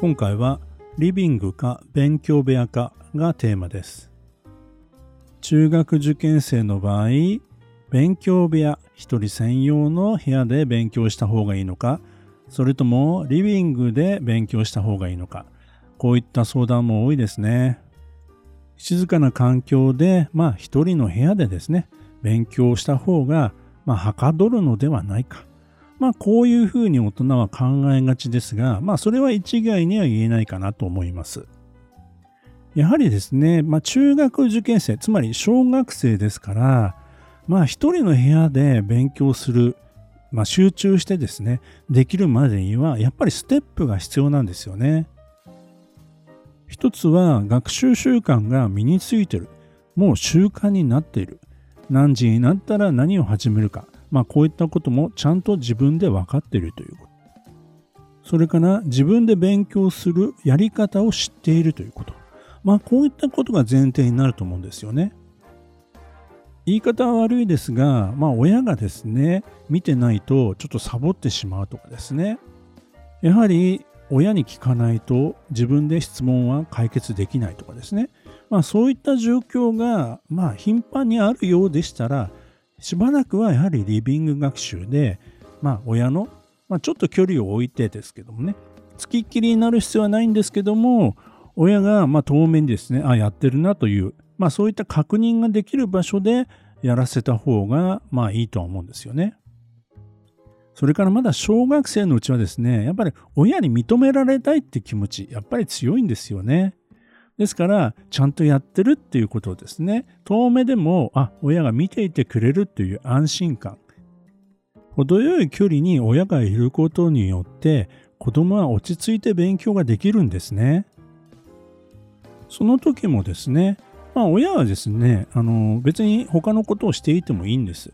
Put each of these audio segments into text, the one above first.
今回はリビングか勉強部屋かがテーマです。中学受験生の場合勉強部屋一人専用の部屋で勉強した方がいいのかそれともリビングで勉強した方がいいのかこういった相談も多いですね。静かな環境でまあ一人の部屋でですね勉強した方がまあはかどるのではないか。まあこういうふうに大人は考えがちですが、まあそれは一概には言えないかなと思います。やはりですね、まあ中学受験生、つまり小学生ですから、まあ一人の部屋で勉強する、まあ集中してですね、できるまでにはやっぱりステップが必要なんですよね。一つは学習習慣が身についてる。もう習慣になっている。何時になったら何を始めるか。まあ、こういったこともちゃんと自分で分かっているということ。それから自分で勉強するやり方を知っているということ。まあ、こういったことが前提になると思うんですよね。言い方は悪いですが、まあ、親がですね、見てないとちょっとサボってしまうとかですね。やはり親に聞かないと自分で質問は解決できないとかですね。まあ、そういった状況が、まあ、頻繁にあるようでしたら、しばらくはやはりリビング学習で、まあ、親の、まあ、ちょっと距離を置いてですけどもね、つきっきりになる必要はないんですけども、親がまあ当面ですね、あ、やってるなという、まあそういった確認ができる場所でやらせた方がまあいいとは思うんですよね。それからまだ小学生のうちはですね、やっぱり親に認められたいって気持ち、やっぱり強いんですよね。ですから、ちゃんとやってるっていうことですね、遠目でも、あ、親が見ていてくれるっていう安心感。程よい距離に親がいることによって、子供は落ち着いて勉強ができるんですね。その時もですね、まあ親はですね、あの別に他のことをしていてもいいんです。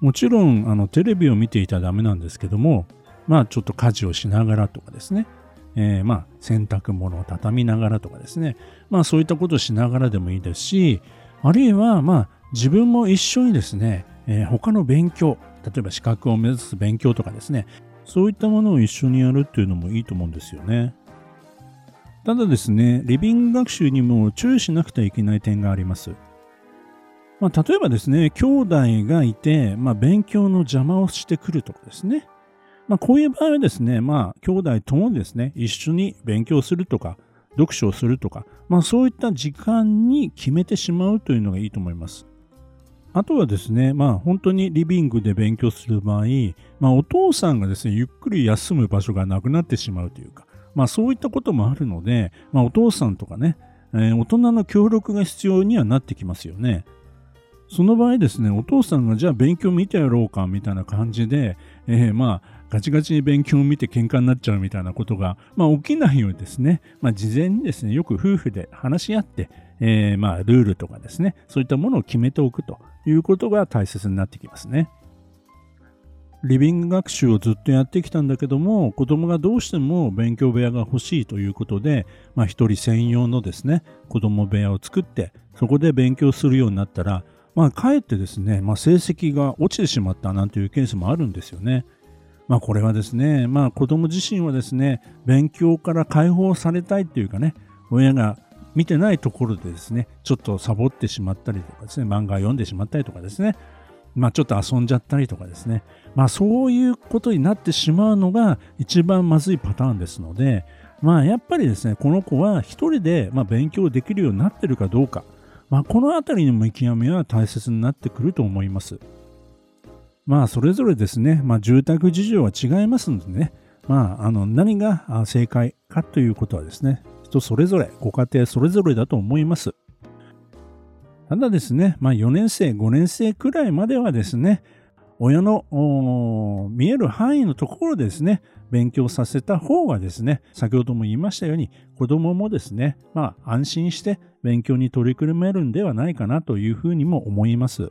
もちろんあのテレビを見ていたらダメなんですけども、まあちょっと家事をしながらとかですね、えー、まあ洗濯物を畳みながらとかですね、まあそういったことをしながらでもいいですし、あるいはまあ自分も一緒にですね、えー、他の勉強、例えば資格を目指す勉強とかですね、そういったものを一緒にやるっていうのもいいと思うんですよね。ただですね、リビング学習にも注意しなくてはいけない点があります。まあ、例えばですね、兄弟がいて、まあ、勉強の邪魔をしてくるとかですね、まあ、こういう場合はですね、まあ、兄弟ともですね、一緒に勉強するとか、読書をするとか、まあ、そういった時間に決めてしまうというのがいいと思います。あとはですね、まあ、本当にリビングで勉強する場合、まあ、お父さんがですね、ゆっくり休む場所がなくなってしまうというか、まあ、そういったこともあるので、まあ、お父さんとかね、えー、大人の協力が必要にはなってきますよね。その場合ですね、お父さんがじゃあ勉強見てやろうかみたいな感じで、えー、まあ、ガチガチに勉強を見て喧嘩になっちゃうみたいなことが、まあ、起きないようにですね、まあ、事前にですね、よく夫婦で話し合って、えー、まあ、ルールとかですね、そういったものを決めておくということが大切になってきますね。リビング学習をずっとやってきたんだけども、子供がどうしても勉強部屋が欲しいということで、まあ、人専用のですね、子供部屋を作って、そこで勉強するようになったら、まあ、かえってですね、まあ、成績が落ちてしまったなんていうケースもあるんですよね。まあ、これはですね、まあ、子供自身はですね、勉強から解放されたいっていうかね、親が見てないところでですね、ちょっとサボってしまったりとかですね、漫画読んでしまったりとかですね、まあ、ちょっと遊んじゃったりとかですね、まあ、そういうことになってしまうのが一番まずいパターンですので、まあ、やっぱりですね、この子は一人でま勉強できるようになってるかどうか、まあ、このあたりの見極めは大切になってくると思います。まあ、それぞれですね、まあ、住宅事情は違いますのでね、まあ、あの何が正解かということはですね、人それぞれ、ご家庭それぞれだと思います。ただですね、まあ、4年生、5年生くらいまではですね、親の見える範囲のところでですね、勉強させた方がですね、先ほども言いましたように、子供もですね、まあ安心して勉強に取り組めるんではないかなというふうにも思います。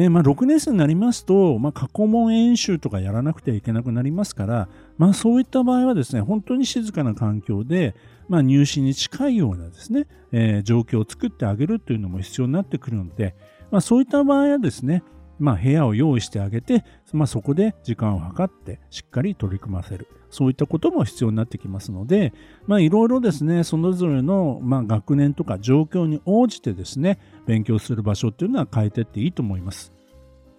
えー、まあ、6年生になりますと、まあ、過去問演習とかやらなくてはいけなくなりますから、まあ、そういった場合はですね、本当に静かな環境で、まあ、入試に近いようなですね、えー、状況を作ってあげるというのも必要になってくるので、まあ、そういった場合はですね、まあ、部屋を用意してあげて、まあ、そこで時間を計ってしっかり取り組ませる。そういったことも必要になってきますので、いろいろですね、それぞれの、まあ、学年とか状況に応じてですね、勉強する場所っていうのは変えていっていいと思います。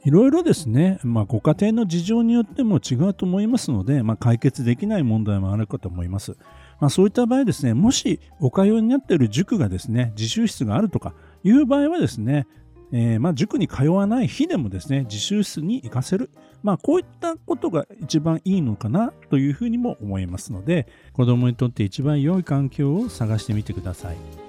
いろいろですね、まあ、ご家庭の事情によっても違うと思いますので、まあ、解決できない問題もあるかと思います。まあ、そういった場合ですね、もしお通いになっている塾がですね、自習室があるとかいう場合はですね、えー、まあ塾に通わない日でもですね、自習室に行かせる。まあこういったことが一番いいのかなというふうにも思いますので、子供にとって一番良い環境を探してみてください。